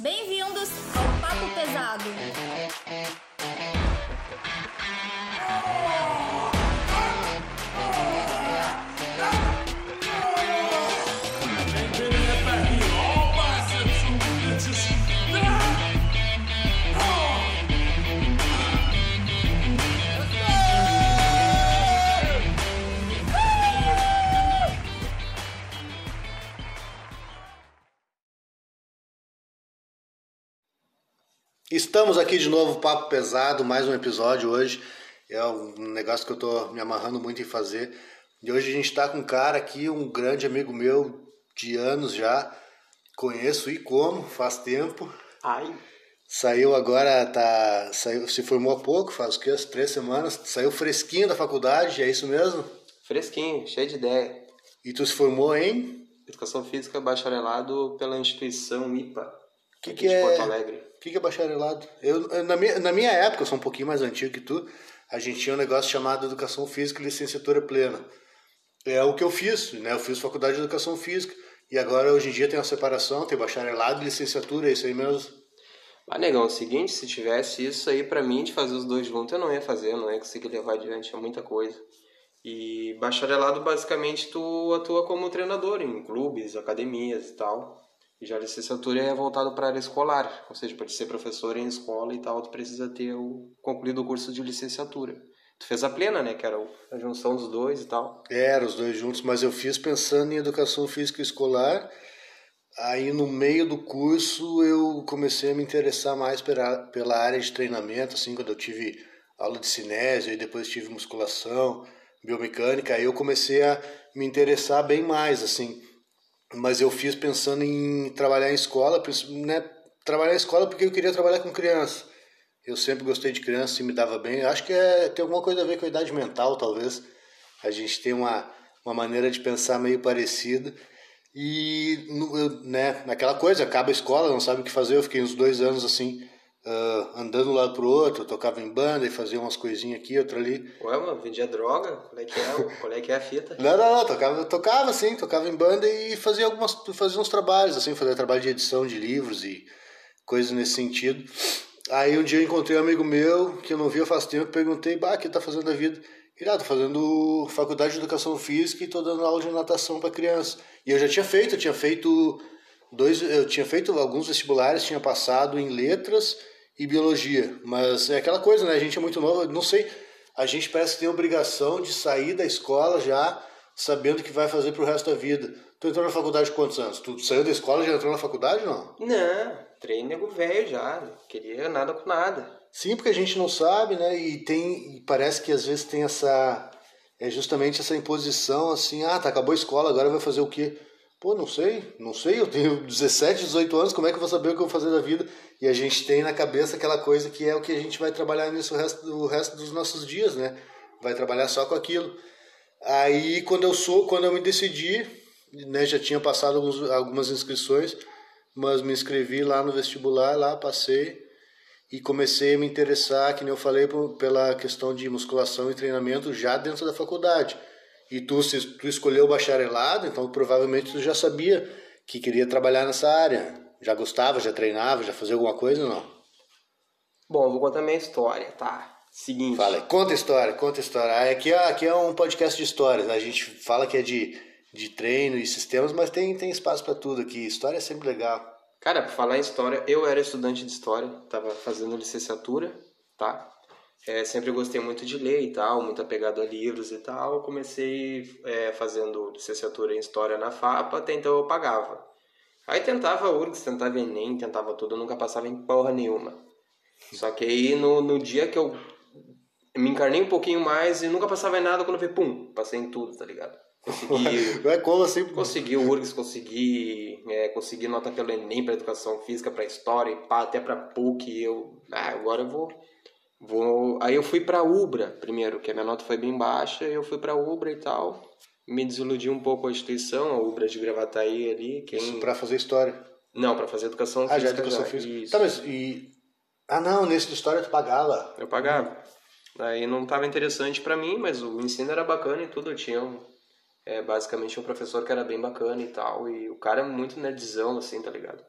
Bem-vindos ao Papo Pesado. Estamos aqui de novo, Papo Pesado, mais um episódio hoje. É um negócio que eu tô me amarrando muito em fazer. E hoje a gente está com um cara aqui, um grande amigo meu de anos já. Conheço e como, faz tempo. Ai. Saiu agora, tá, saiu, se formou há pouco, faz o que, as três semanas. Saiu fresquinho da faculdade, é isso mesmo? Fresquinho, cheio de ideia. E tu se formou em? Educação Física Bacharelado pela instituição IPA. Que que de é? Porto Alegre. O que, que é bacharelado? Eu, eu- na, minha, na minha época, eu sou um pouquinho mais antigo que tu, a gente tinha um negócio chamado Educação Física e Licenciatura Plena. É o que eu fiz, né? Eu fiz faculdade de Educação Física e agora, hoje em dia, tem uma separação, tem bacharelado e licenciatura, é isso aí mesmo. Mas, negão, é o seguinte, se tivesse isso aí pra mim de fazer os dois juntos, eu não ia fazer, eu não ia conseguir levar adiante, é muita coisa. E bacharelado, basicamente, tu atua como treinador em clubes, academias e tal. E já a licenciatura é voltado para a área escolar, ou seja, para ser professor em escola e tal, tu precisa ter o, concluído o curso de licenciatura. Tu fez a plena, né, que era a junção dos dois e tal. Era os dois juntos, mas eu fiz pensando em Educação Física Escolar. Aí, no meio do curso, eu comecei a me interessar mais pela, pela área de treinamento, assim, quando eu tive aula de cinésio e depois tive musculação, biomecânica, aí eu comecei a me interessar bem mais, assim. Mas eu fiz pensando em trabalhar em escola, né? Trabalhar em escola porque eu queria trabalhar com criança. Eu sempre gostei de criança e me dava bem. Acho que é, tem alguma coisa a ver com a idade mental, talvez. A gente tem uma, uma maneira de pensar meio parecida. E eu, né, naquela coisa, acaba a escola, não sabe o que fazer. Eu fiquei uns dois anos assim, ah, andando de um lado pro outro, tocava em banda e fazia umas coisinhas aqui, outra ali. Ué, mano, vendia droga? Qual é que é, o- qual é, que é a fita? Não, não, não, tocava, tocava assim, tocava em banda e fazia algumas, fazia uns trabalhos, assim, fazia trabalho de edição de livros e coisas nesse sentido. Aí um dia eu encontrei um amigo meu, que eu não via faz tempo, perguntei, bah, o que tá fazendo da vida? Ele, ah, tô fazendo faculdade de educação física e tô dando aula de natação para criança. E eu já tinha feito, eu tinha feito dois, eu tinha feito alguns vestibulares, tinha passado em letras e biologia, mas é aquela coisa, né? A gente é muito novo, não sei, a gente parece que tem a obrigação de sair da escola já sabendo o que vai fazer pro resto da vida. Tu entrou na faculdade quantos anos? Tu saiu da escola e já entrou na faculdade, não? Não, trem nego velho já. não Queria nada com nada. Sim, porque a gente não sabe, né? E tem, e parece que às vezes tem essa, é justamente essa imposição assim, ah, tá, acabou a escola, agora vai fazer o quê? Pô, não sei, não sei, eu tenho 17, 18 anos, como é que eu vou saber o que eu vou fazer da vida? E a gente tem na cabeça aquela coisa que é o que a gente vai trabalhar nisso o resto, o resto dos nossos dias, né? Vai trabalhar só com aquilo. Aí quando eu sou, quando eu me decidi, né, já tinha passado alguns, algumas inscrições, mas me inscrevi lá no vestibular, lá passei e comecei a me interessar, que nem eu falei, pela questão de musculação e treinamento já dentro da faculdade. E tu, se tu escolheu o bacharelado, então provavelmente tu já sabia que queria trabalhar nessa área. Já gostava, já treinava, já fazia alguma coisa ou não? Bom, eu vou contar minha história, tá? Seguinte. Fala conta história, conta história. Ah, Aqui é, aqui é um podcast de histórias, a gente fala que é de, de treino e sistemas, mas tem, tem espaço para tudo aqui. História é sempre legal. Cara, pra falar em história, eu era estudante de história, tava fazendo licenciatura, tá? É, sempre gostei muito de ler e tal, muito apegado a livros e tal. Comecei é, fazendo licenciatura em história na FAPA, até então eu pagava. Aí tentava URGS, tentava Enem, tentava tudo, eu nunca passava em porra nenhuma. Só que aí no, no dia que eu me encarnei um pouquinho mais e nunca passava em nada, quando eu vi, pum, passei em tudo, tá ligado? Consegui Vai como assim? Consegui o URGS, consegui, é, consegui nota pelo Enem para Educação Física, para História, e pá, até para PUC. Eu, ah, agora eu vou, vou... Aí eu fui para Ubra primeiro, que a minha nota foi bem baixa, e eu fui para Ubra e tal. Me desiludi um pouco com a instituição, a Ubra de Gravataí ali. Quem... Isso para fazer história. Não, para fazer Educação Ah, já Física. educação já, física. Isso. Tá, mas e. Ah, não, nesse de história tu pagava. Eu pagava. Aí não estava interessante para mim, mas o ensino era bacana e tudo. Eu tinha um, é, basicamente um professor que era bem bacana e tal. E o cara é muito nerdzão, assim, tá ligado?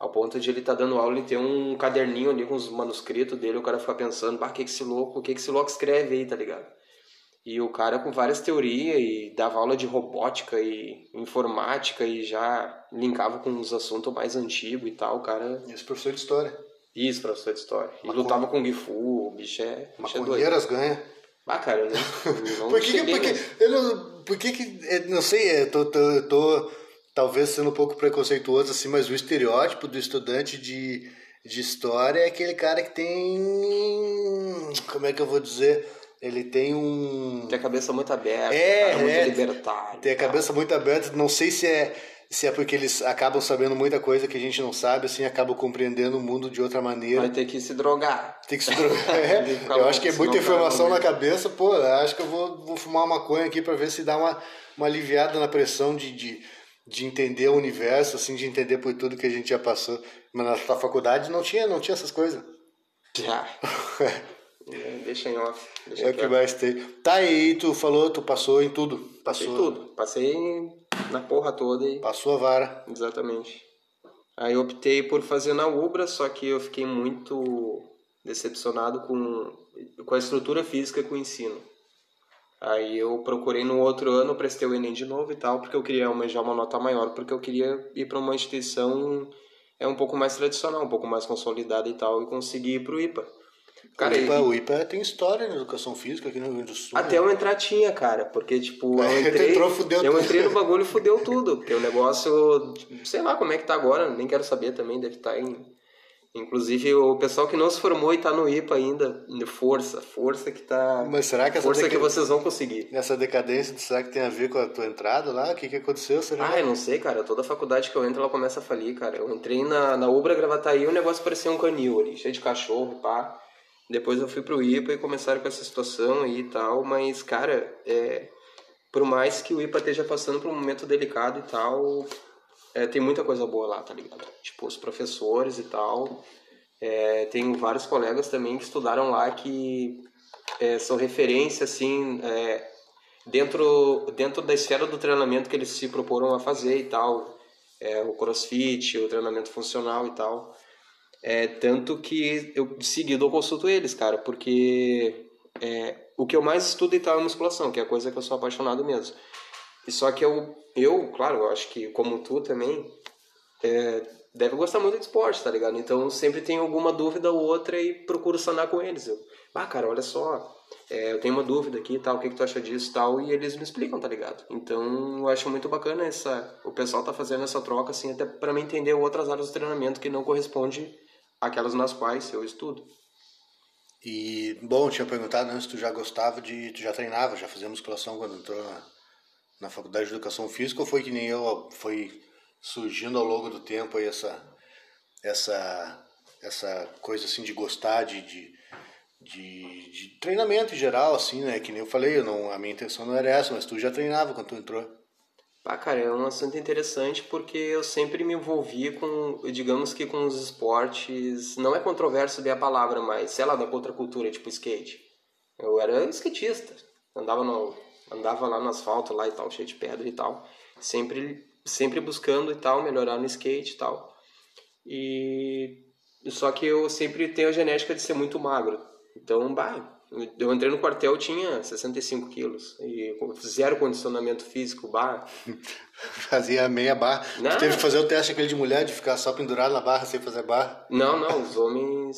Ao ponto de ele estar tá dando aula e ter um caderninho ali com os manuscritos dele, o cara fica pensando, bah, o que que esse louco, o que que esse louco escreve aí, tá ligado? E o cara com várias teorias e dava aula de robótica e informática e já linkava com os assuntos mais antigos e tal, o cara... Esse professor de história. Isso, professor de história. E lutava com o Gifu, o bicho é, bicho é doido. Ganha. Ah, cara, eu não, não por que, que, por que, eu não, por que que, é, não sei, eu tô, tô, tô talvez sendo um pouco preconceituoso assim, mas o estereótipo do estudante de, de história é aquele cara que tem, como é que eu vou dizer, ele tem um, Tem a cabeça muito aberta, É, cara, muito é. libertário. tem a cabeça muito aberta, não sei se é se é porque eles acabam sabendo muita coisa que a gente não sabe, assim, acabam compreendendo o mundo de outra maneira. Vai ter que se drogar. Tem que se drogar. É, eu acho que é muita informação na cabeça, pô, acho que eu vou, vou fumar uma maconha aqui pra ver se dá uma, uma aliviada na pressão de, de, de entender o universo, assim, de entender por tudo que a gente já passou. Mas na, faculdade não tinha, não tinha essas coisas. Já. É, deixa em off. Deixa É o que mais tem. Tá aí, tu falou, tu passou em tudo. Passei Passou, tudo. Passei na porra toda e... Passou a vara. Exatamente. Aí eu optei por fazer na Ubra, só que eu fiquei muito decepcionado com, com a estrutura física com o ensino. Aí eu procurei no outro ano, prestei o Enem de novo e tal, porque eu queria almejar uma nota maior, porque eu queria ir para uma instituição é um pouco mais tradicional, um pouco mais consolidada e tal, e conseguir ir pro IPA. Cara, o, IPA, e- o IPA tem história na educação física aqui no Rio Grande do Sul. até eu entrar tinha, cara, porque tipo, eu entrei, entrou, fudeu eu tudo. entrei no bagulho e fudeu tudo, porque o negócio, sei lá como é que tá agora, nem quero saber também, deve estar em inclusive o pessoal que não se formou e tá no IPA ainda, força, força que tá Mas será que essa força deca- que vocês vão conseguir. Essa decadência, será que tem a ver com a tua entrada lá? O que, que aconteceu? Será? Ah, eu não sei, cara. Toda faculdade que eu entro, ela começa a falir, cara. Eu entrei na, na Ubra Gravataí, o negócio parecia um canil ali, cheio de cachorro, pá. Depois eu fui pro IPA e começaram com essa situação aí e tal, mas, cara, é, por mais que o IPA esteja passando por um momento delicado e tal, é, tem muita coisa boa lá, tá ligado? Tipo, os professores e tal. É, tenho vários colegas também que estudaram lá que é, são referência, assim, é, dentro, dentro da esfera do treinamento que eles se proporam a fazer e tal. É, o crossfit, o treinamento funcional e tal. É, tanto que eu de seguida eu consulto eles, cara, porque é, o que eu mais estudo e tal é musculação, que é a coisa que eu sou apaixonado mesmo. E só que eu, eu claro, eu acho que como tu também, é, deve gostar muito de esporte, tá ligado? Então sempre tenho alguma dúvida ou outra e procuro sanar com eles. Eu, ah, cara, olha só, é, eu tenho uma dúvida aqui tal, o que, que tu acha disso tal, e eles me explicam, tá ligado? Então eu acho muito bacana essa, o pessoal tá fazendo essa troca, assim, até para me entender outras áreas do treinamento que não corresponde àquelas nas quais eu estudo. E, bom, eu tinha perguntado antes tu já gostava de. Tu já treinava, já fazia musculação quando entrou na, na faculdade de educação física ou foi que nem eu, foi surgindo ao longo do tempo aí essa. essa. essa coisa assim de gostar de. de de, de treinamento em geral, assim, né? Que nem eu falei, eu não, a minha intenção não era essa, mas tu já treinava quando tu entrou. Pá, cara, é um assunto interessante porque eu sempre me envolvi com, digamos que com os esportes, não é controverso ver a palavra, mas sei lá, da contracultura, tipo skate. Eu era skatista, andava no, andava lá no asfalto lá e tal, cheio de pedra e tal, sempre sempre buscando e tal melhorar no skate e tal. E só que eu sempre tenho a genética de ser muito magro. Então, bah, eu entrei no quartel tinha 65 quilos e zero condicionamento físico, bah, Fazia meia barra. Não. Tu teve que fazer o teste aquele de mulher de ficar só pendurado na barra sem fazer barra. Não, não, os homens,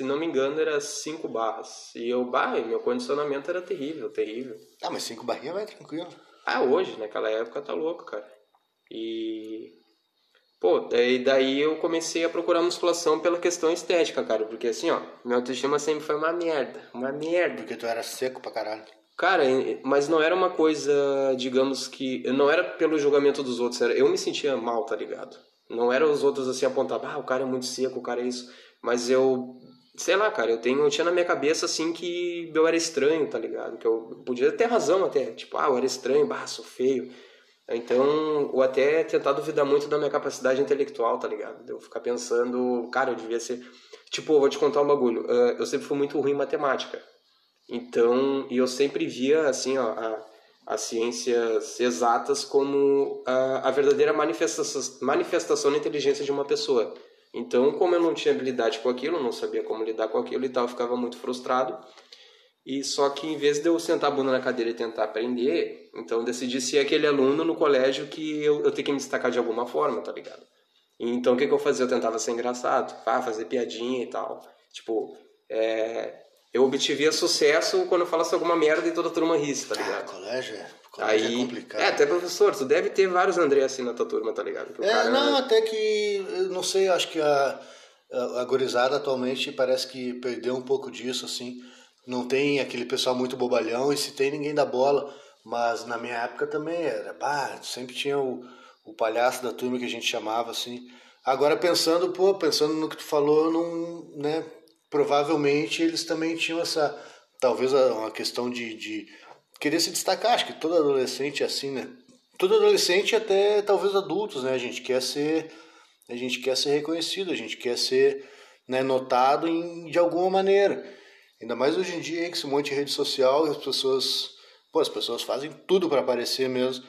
se não me engano, era cinco barras. E eu, bah, meu condicionamento era terrível, terrível. Ah, mas cinco barrinhas vai tranquilo. Ah, hoje, naquela época, tá louco, cara. E. Pô, daí, daí eu comecei a procurar musculação pela questão estética, cara. Porque assim, ó, minha autoestima sempre foi uma merda. Uma merda. Porque tu era seco pra caralho. Cara, mas não era uma coisa, digamos que. Não era pelo julgamento dos outros, era, eu me sentia mal, tá ligado? Não era os outros assim apontar, ah, o cara é muito seco, o cara é isso. Mas eu. Sei lá, cara, eu, tenho, eu tinha na minha cabeça assim que eu era estranho, tá ligado? Que eu podia ter razão até. Tipo, ah, eu era estranho, bah, sou feio. Então, ou até tentar duvidar muito da minha capacidade intelectual, tá ligado? De Eu ficar pensando, cara, eu devia ser. Tipo, vou te contar um bagulho. eh, Eu sempre fui muito ruim em matemática. Então, e eu sempre via, assim, ó, a, as ciências exatas como a, a verdadeira manifestação, manifestação da inteligência de uma pessoa. Então, como eu não tinha habilidade com aquilo, não sabia como lidar com aquilo e tal, eu ficava muito frustrado. E só que em vez de eu sentar a bunda na cadeira e tentar aprender, então eu decidi ser aquele aluno no colégio que eu, eu tenho que me destacar de alguma forma, tá ligado? Então o que, que eu fazia? Eu tentava ser engraçado, ah, fazer piadinha e tal. Tipo, é, eu obtivia sucesso quando eu falasse alguma merda e toda a turma risse, tá ligado? Ah, colégio é, colégio Aí, é complicado. é, até professor, tu deve ter vários André assim na tua turma, tá ligado? É, cara- não, até que, não sei, acho que a, a, a gorizada atualmente parece que perdeu um pouco disso, assim. Não tem aquele pessoal muito bobalhão e se tem ninguém dá bola. Mas na minha época também era, bah, sempre tinha o, o palhaço da turma que a gente chamava, assim. Agora pensando, pô, pensando no que tu falou, não, né, provavelmente eles também tinham essa, talvez uma questão de, de querer se destacar, acho que todo adolescente é assim, né? Todo adolescente até talvez adultos, né? A gente quer ser, a gente quer ser reconhecido, a gente quer ser né, notado em, de alguma maneira. Ainda mais hoje em dia que esse monte de rede social, as pessoas, pô, as pessoas fazem tudo para aparecer mesmo.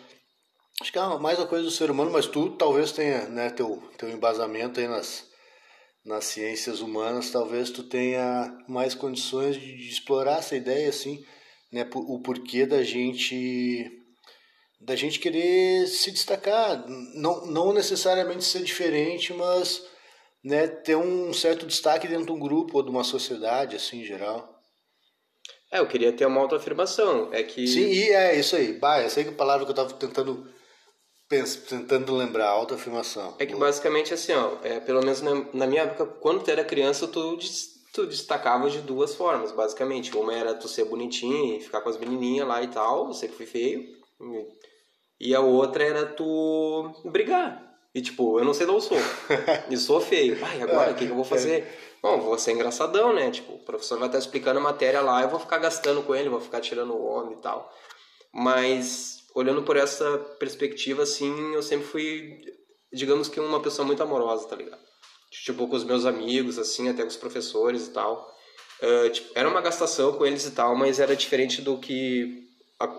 Acho que é mais a coisa do ser humano, mas tu talvez tenha, né, teu, teu embasamento aí nas, nas ciências humanas, talvez tu tenha mais condições de, de explorar essa ideia, assim, né, o porquê da gente da gente querer se destacar, não, não necessariamente ser diferente, mas né, ter um certo destaque dentro de um grupo ou de uma sociedade, assim, em geral. É, eu queria ter uma autoafirmação. É que. Sim, e é isso aí. Bah, essa aí que é a palavra que eu tava tentando, pens- tentando lembrar, autoafirmação. É que basicamente assim, ó, é, pelo menos na, na minha época, quando tu era criança, tu, tu destacava de duas formas, basicamente. Uma era tu ser bonitinho e ficar com as menininhas lá e tal, eu sempre fui feio. E a outra era tu brigar. E tipo, eu não sei dar o soco. e sou feio. Ai, agora o que, que eu vou fazer? Bom, vou ser engraçadão, né? Tipo, o professor vai estar explicando a matéria lá, eu vou ficar gastando com ele, vou ficar tirando o homem e tal. Mas, olhando por essa perspectiva, assim, eu sempre fui, digamos que uma pessoa muito amorosa, tá ligado? Tipo, com os meus amigos, assim, até com os professores e tal. Ah, tipo, era uma gastação com eles e tal, mas era diferente do que.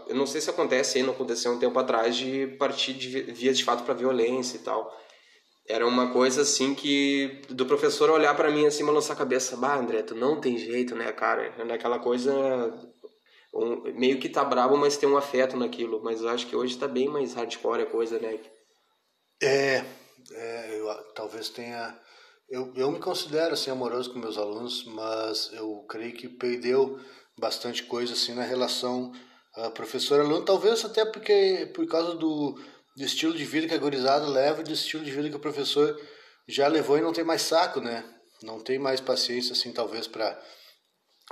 Eu não sei se acontece não aconteceu um tempo atrás, de partir de vi- vias de fato pra violência e tal. Era uma coisa assim que. do professor olhar pra mim assim, balançar a cabeça, bah, André, tu não tem jeito, né, cara? Naquela coisa. um- meio que tá bravo, mas tem um afeto naquilo. Mas eu acho que hoje tá bem mais hardcore a coisa, né? É, é, eu talvez tenha. Eu, eu me considero assim amoroso com meus alunos, mas eu creio que perdeu bastante coisa assim na relação ah, professor-aluno, talvez até porque por causa do, do estilo de vida que a gurizada leva e do estilo de vida que o professor já levou e não tem mais saco, né? Não tem mais paciência assim talvez para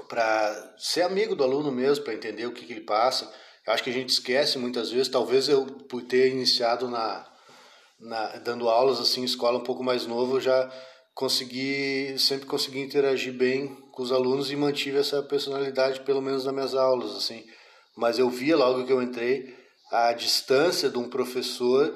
para ser amigo do aluno mesmo, para entender o que, que ele passa. Eu acho que a gente esquece muitas vezes, talvez eu por ter iniciado na na, dando aulas assim escola um pouco mais novo, eu já consegui sempre consegui interagir bem com os alunos e mantive essa personalidade pelo menos nas minhas aulas assim. Mas eu via logo que eu entrei a distância de um professor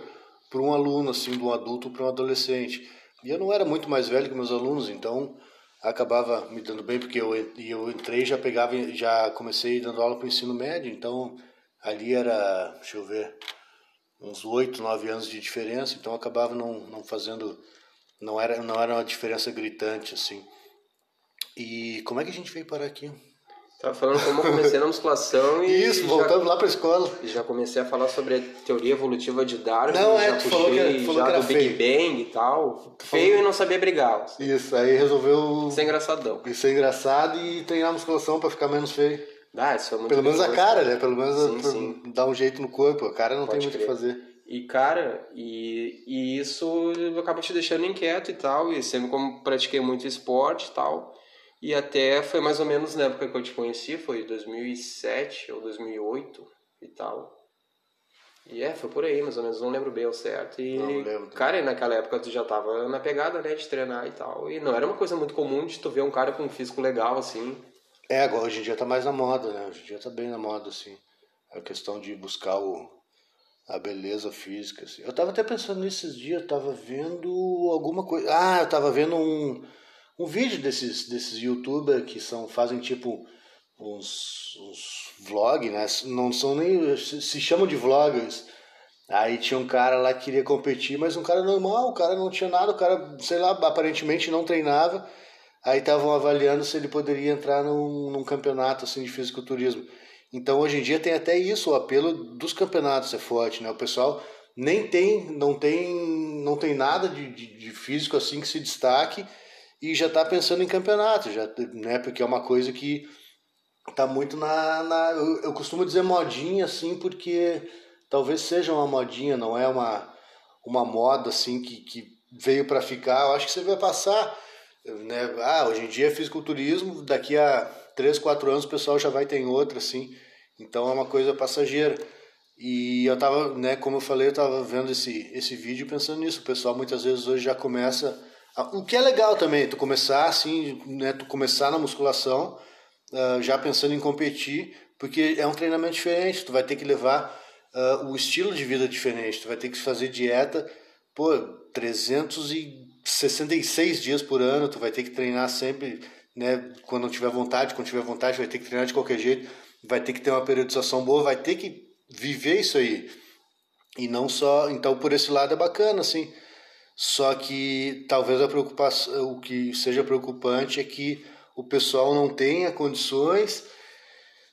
para um aluno assim, de um adulto para um adolescente. E eu não era muito mais velho que meus alunos, então acabava me dando bem porque eu eu entrei já pegava já comecei dando aula para o ensino médio, então ali era, deixa eu ver, uns oito, nove anos de diferença, então acabava não, não fazendo, não era, não era uma diferença gritante assim. E como é que a gente veio parar aqui? Tava falando como eu comecei na musculação e. Isso, já- voltando lá para a escola. Já comecei a falar sobre a teoria evolutiva de Darwin. Não, é, tu falou que era- puxei falou já que era do Big feio. Bang e tal. Feio e não sabia brigar. Isso, aí resolveu Isso é engraçadão. isso é engraçado e treinar musculação para ficar menos feio. Ah, isso é muito Pelo menos a cara, né? Pelo menos Sim, pra sim. dar um jeito no corpo. A cara não Pode tem muito o que fazer. E, cara, e, e isso acaba te deixando inquieto e tal. E sempre como pratiquei muito esporte e tal. E até foi mais ou menos na época que eu te conheci, foi 2007 ou 2008 e tal. E é, foi por aí, mais ou menos, não lembro bem ao certo. E, Não, lembro. cara, e naquela época tu já tava na pegada, né, de treinar e tal. E não era uma coisa muito comum de tu ver um cara com um físico legal, assim. É, agora hoje em dia tá mais na moda, né? Hoje em dia tá bem na moda, assim. A questão de buscar o, a beleza física, assim. Eu tava até pensando nesses dias, eu tava vendo alguma coisa. Ah, eu tava vendo um, um vídeo desses, desses youtubers que são, fazem tipo uns, uns vlog, né? Não são nem. se, se chamam de vloggers. Aí tinha um cara lá que queria competir, mas um cara normal, o cara não tinha nada, o cara, sei lá, aparentemente não treinava. Aí estavam avaliando se ele poderia entrar num, num campeonato assim, de fisiculturismo. Então hoje em dia tem até isso, o apelo dos campeonatos é forte, né? O pessoal nem tem, não tem, não tem nada de, de, de físico assim que se destaque e já está pensando em campeonato, já, né? Porque é uma coisa que tá muito na, na eu, eu, costumo dizer modinha assim porque talvez seja uma modinha, não é uma uma moda assim que, que veio para ficar. Eu acho que você vai passar, né? Ah, hoje em dia é fisiculturismo, daqui a 3, 4 anos o pessoal já vai ter outra assim. Então é uma coisa passageira. E eu tava, né, como eu falei, eu tava vendo esse, esse vídeo pensando nisso. O pessoal muitas vezes hoje já começa. A, o que é legal também, tu começar assim, né, tu começar na musculação, uh, já pensando em competir, porque é um treinamento diferente. Tu vai ter que levar uh, o estilo de vida diferente, tu vai ter que fazer dieta, pô, 366 dias por ano, tu vai ter que treinar sempre, né, quando tiver vontade, quando tiver vontade, vai ter que treinar de qualquer jeito vai ter que ter uma periodização boa, vai ter que viver isso aí. E não só, então por esse lado é bacana, assim. Só que talvez a preocupação, o que seja preocupante é que o pessoal não tenha condições,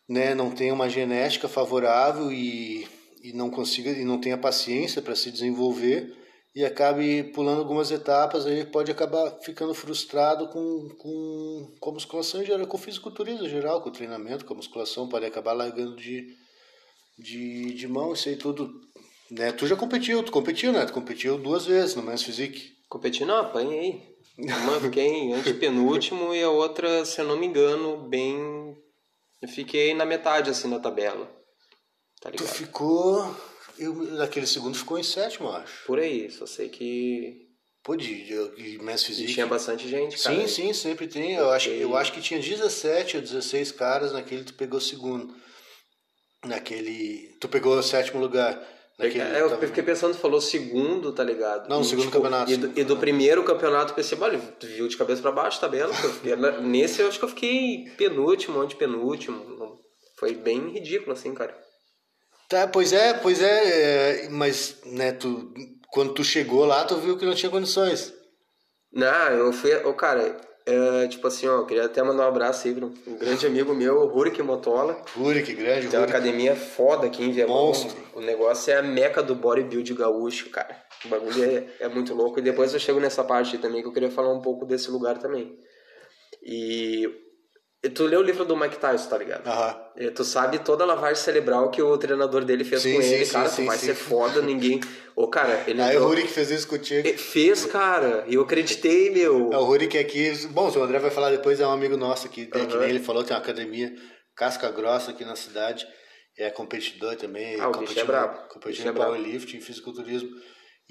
né, não tenha uma genética favorável e, e não consiga e não tenha paciência para se desenvolver e acabe pulando algumas etapas, aí pode acabar ficando frustrado com, com, com a musculação em geral, com o fisiculturismo em geral, com o treinamento, com a musculação, pode acabar largando de, de, de mão, isso aí tudo. Né? Tu já competiu, tu competiu, né? Tu competiu duas vezes no Men's Physique. Competi não, apanhei. Uma fiquei antepenúltimo e a outra, se eu não me engano, bem. Eu fiquei na metade assim na tabela. Tá ligado? Tu ficou eu, naquele segundo ficou em sétimo, acho. Por aí, só sei que. Pô, de, de, de Mass Physique. tinha bastante gente, cara. Sim, sim, sempre tem. Eu acho, eu acho que tinha 17 ou 16 caras naquele tu pegou segundo. Naquele. Tu pegou o sétimo lugar. Naquele, é, eu tava... fiquei pensando, tu falou segundo, tá ligado? Não, e, segundo tipo, campeonato. E do, e do primeiro campeonato, pensei, olha, viu de cabeça pra baixo a tabela. nesse eu acho que eu fiquei penúltimo, penúltimo Foi bem ridículo, assim, cara. Tá, pois é, pois é, é, mas né, tu, quando tu chegou lá, tu viu que não tinha condições. Não, eu fui, oh, cara, é, tipo assim, ó, eu queria até mandar um abraço aí para um grande amigo meu, Rurik Motola. Rurik, grande, Tem uma academia foda aqui em Viamão. Monstro. O negócio é a meca do bodybuild gaúcho, cara. O bagulho é, é muito louco. E depois eu chego nessa parte também, que eu queria falar um pouco desse lugar também. E Tu leu o livro do Mike Tyson, tá ligado? Uhum. Tu sabe toda a lavagem cerebral que o treinador dele fez sim, com sim, ele, sim, cara. tu vai ser foda, ninguém. Ô, cara, ele. Aí o Rurik fez isso contigo. Fez, cara. E eu acreditei, meu. É, o Rurik aqui. Bom, o André vai falar depois, é um amigo nosso aqui. Uhum. que nem ele falou, tem uma academia casca grossa aqui na cidade. É competidor também. Ah, o bicho é brabo. Competindo em é powerlifting, fisiculturismo.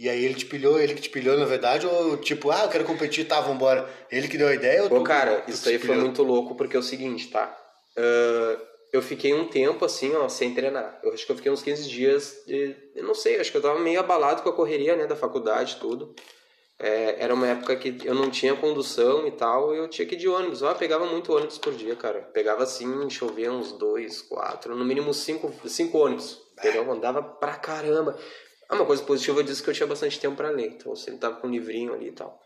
E aí ele te pilhou, ele que te pilhou na verdade, ou tipo, ah, eu quero competir, tá, vambora. Ele que deu a ideia ou Pô, tu, cara, tu isso aí foi muito louco, porque é o seguinte, tá? Uh, eu fiquei um tempo assim, ó, sem treinar. Eu acho que eu fiquei uns 15 dias, de, eu não sei, acho que eu tava meio abalado com a correria, né, da faculdade tudo. É, era uma época que eu não tinha condução e tal, e eu tinha que ir de ônibus. Eu pegava muito ônibus por dia, cara. Pegava assim, chovia uns dois, quatro, no mínimo cinco, cinco ônibus. Entendeu? Eu andava pra caramba. Ah, uma coisa positiva eu disse que eu tinha bastante tempo para ler, então eu sempre tava com um livrinho ali e tal.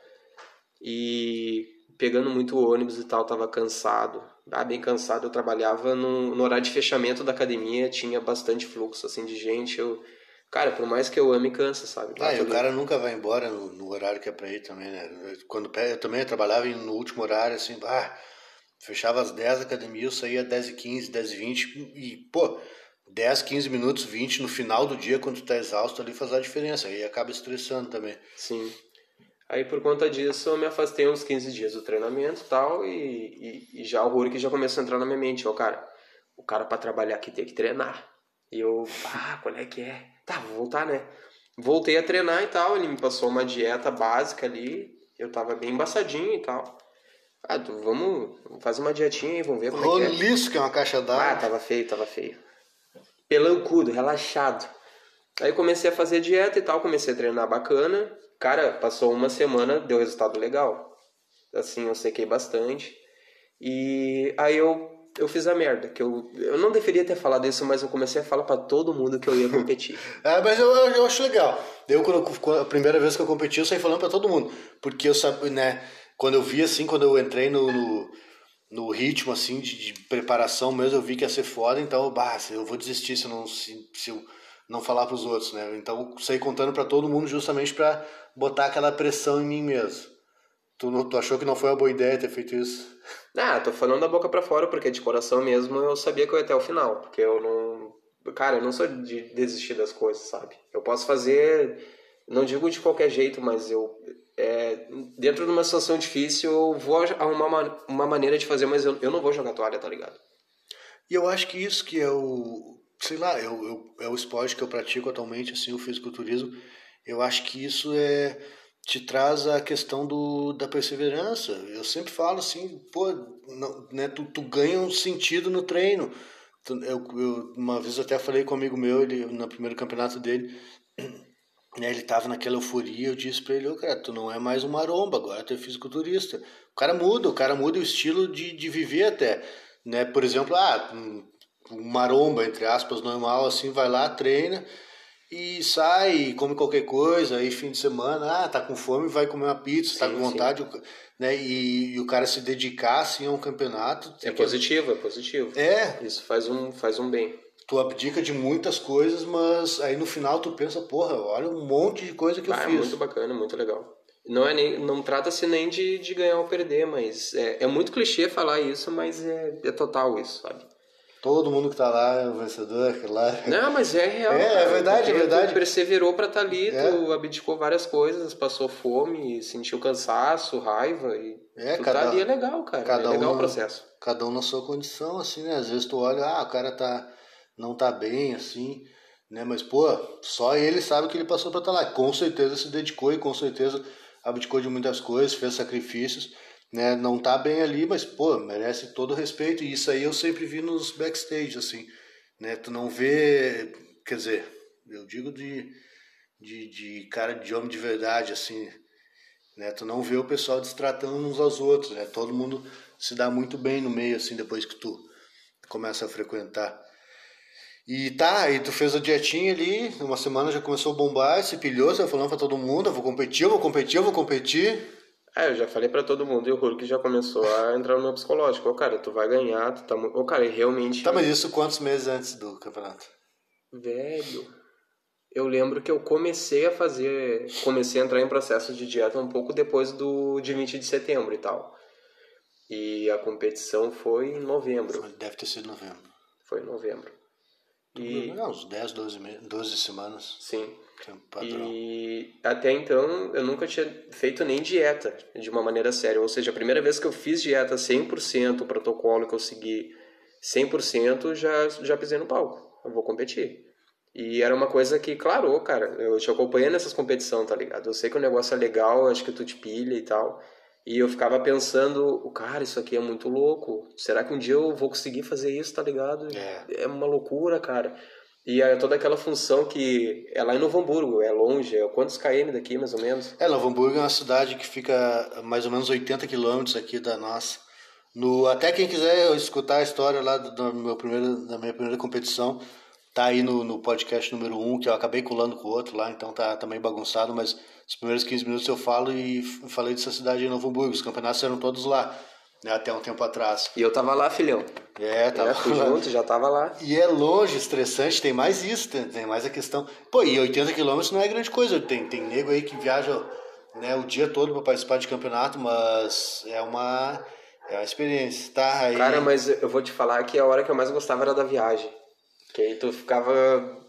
E pegando muito ônibus e tal, tava cansado. Ah, bem cansado, eu trabalhava no, no horário de fechamento da academia, tinha bastante fluxo assim de gente, eu Cara, por mais que eu ame, cansa, sabe? Ah, e o cara nunca vai embora no, no, horário que é pra ir também, né? Quando eu também trabalhava no último horário, assim, ah, fechava às 10 da academia, eu saía às 10 e 15, 10 e 20 e, pô, 10, 15 minutos, 20 no final do dia, quando tu tá exausto ali, faz a diferença. Aí acaba estressando também. Sim. Aí por conta disso eu me afastei uns 15 dias do treinamento e tal, e, e, já o Rurik já começou a entrar na minha mente, ó, cara, o cara para trabalhar aqui tem que treinar. E eu, ah, qual é que é? Tá, vou voltar, né? Voltei a treinar e tal, ele me passou uma dieta básica ali, eu tava bem embaçadinho e tal. Ah, tu, vamos, fazer uma dietinha aí, vamos ver como Roliço, é que é. que é uma caixa d'água. Ah, tava feio, tava feio pelancudo, relaxado. Aí comecei a fazer dieta e tal, comecei a treinar bacana. Cara, passou uma semana, deu resultado legal. Assim, eu sequei bastante. E aí eu eu fiz a merda. Que eu, eu não deveria ter falado isso, mas eu comecei a falar para todo mundo que eu ia competir. é, mas eu, eu acho legal. Eu, quando, a primeira vez que eu competi, eu saí falando para todo mundo. Porque eu sabia, né? Quando eu vi assim, quando eu entrei no, no, no ritmo assim de, de, preparação mesmo, eu vi que ia ser foda, então, bah, eu vou desistir se eu não, se, se eu não falar para os outros, né? Então, saí contando para todo mundo justamente para botar aquela pressão em mim mesmo. Tu, não, tu achou que não foi uma boa ideia ter feito isso? Ah, tô falando da boca para fora, porque de coração mesmo eu sabia que eu ia até o final. Porque eu não. Cara, eu não sou de desistir das coisas, sabe? Eu posso fazer. Não digo de qualquer jeito, mas eu. Dentro de uma situação difícil, eu vou arrumar uma, uma maneira de fazer, mas eu, eu não vou jogar toalha, tá ligado? E eu acho que isso que é o. Sei lá, é o esporte que eu pratico atualmente, assim, o fisiculturismo. Eu acho que isso é te traz a questão do, da perseverança. Eu sempre falo assim, pô, não, né, tu, tu ganha um sentido no treino. Eu, eu, uma vez até falei com um amigo meu, ele, no primeiro campeonato dele, né, ele tava naquela euforia, eu disse pra ele, oh, cara, tu não é mais um maromba, agora tu é fisiculturista. O cara muda, o cara muda o estilo de, de viver até. Né? Por exemplo, ah, um maromba, entre aspas, normal, assim, vai lá, treina, e sai, come qualquer coisa, aí fim de semana, ah, tá com fome, vai comer uma pizza, sim, tá com vontade, sim. né? E, e, o cara se dedicar assim a um campeonato. É positivo, é positivo. É. Isso faz um, faz um bem. Tu abdica de muitas coisas, mas aí no final tu pensa, porra, olha um monte de coisa que ah, eu fiz. É muito bacana, muito legal. Não, é nem, não trata-se nem de, de ganhar ou perder, mas é, é muito clichê falar isso, mas é, é total isso, sabe? Todo mundo que tá lá é o vencedor, lá. Não, mas é real. É, é verdade, é verdade. Tu perseverou pra estar tá ali, é. tu abdicou várias coisas, passou fome, sentiu cansaço, raiva e é, tu cada, tá ali é legal, cara. Cada é legal um, o processo. Cada um na sua condição, assim, né? Às vezes tu olha, ah, o cara tá, não tá bem, assim, né? Mas, pô, só ele sabe que ele passou pra estar tá lá. Com certeza se dedicou e com certeza abdicou de muitas coisas, fez sacrifícios né, não tá bem ali, mas pô, merece todo o respeito. E isso aí eu sempre vi nos backstage, assim, né? Tu não vê, quer dizer, eu digo de, de, de cara de homem de verdade, assim, né? Tu não vê o pessoal destratando uns aos outros, né? Todo mundo se dá muito bem no meio, assim, depois que tu começa a frequentar. E tá, aí tu fez a dietinha ali, uma semana já começou a bombar, se pilhou, você falando pra todo mundo, eu vou competir, eu vou competir, eu vou competir. É, eu já falei para todo mundo e o Hulk já começou a entrar no meu psicológico. Ô, oh, cara, tu vai ganhar, tu tá muito. Ô, cara, realmente. Tá, mas isso quantos meses antes do campeonato? Velho. Eu lembro que eu comecei a fazer. Comecei a entrar em processo de dieta um pouco depois do de 20 de setembro e tal. E a competição foi em novembro. Deve ter sido novembro. Foi em novembro. E... Não, uns 10, 12, 12 semanas. Sim. E até então eu nunca tinha feito nem dieta de uma maneira séria. Ou seja, a primeira vez que eu fiz dieta 100%, o protocolo que eu segui 100%, já, já pisei no palco. Eu vou competir. E era uma coisa que, claro, cara, eu te acompanhei nessas competições, tá ligado? Eu sei que o negócio é legal, acho que tu te pilha e tal. E eu ficava pensando, cara, isso aqui é muito louco. Será que um dia eu vou conseguir fazer isso, tá ligado? É, é uma loucura, cara. E é toda aquela função que é lá em Novo Hamburgo, é longe, é quantos km daqui mais ou menos? É, Novo Hamburgo é uma cidade que fica mais ou menos 80 quilômetros aqui da nossa. No, até quem quiser escutar a história lá do, do meu primeiro, da minha primeira competição, tá aí no, no podcast número 1, um, que eu acabei colando com o outro lá, então tá também tá bagunçado, mas os primeiros 15 minutos eu falo e falei dessa cidade em Novo Hamburgo, os campeonatos eram todos lá né, até um tempo atrás. E eu tava lá, filhão. É, tava é, fui junto, já tava lá. E é longe, estressante, tem mais isso, tem, tem mais a questão. Pô, e 80 quilômetros não é grande coisa. Tem, tem nego aí que viaja né, o dia todo para participar de campeonato, mas é uma, é uma experiência, tá? Aí... Cara, mas eu vou te falar que a hora que eu mais gostava era da viagem. Que aí tu ficava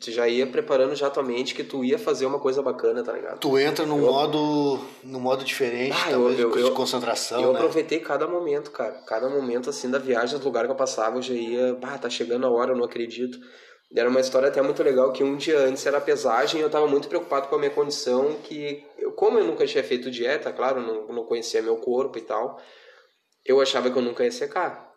tu já ia preparando já tua mente que tu ia fazer uma coisa bacana, tá ligado? Tu entra num eu... modo num modo diferente, ah, talvez, eu, eu, de concentração, Eu né? aproveitei cada momento, cara. Cada momento, assim, da viagem, do lugar que eu passava, eu já ia... Bah, tá chegando a hora, eu não acredito. Era uma história até muito legal, que um dia antes era pesagem e eu tava muito preocupado com a minha condição, que... Eu, como eu nunca tinha feito dieta, claro, não, não conhecia meu corpo e tal, eu achava que eu nunca ia secar.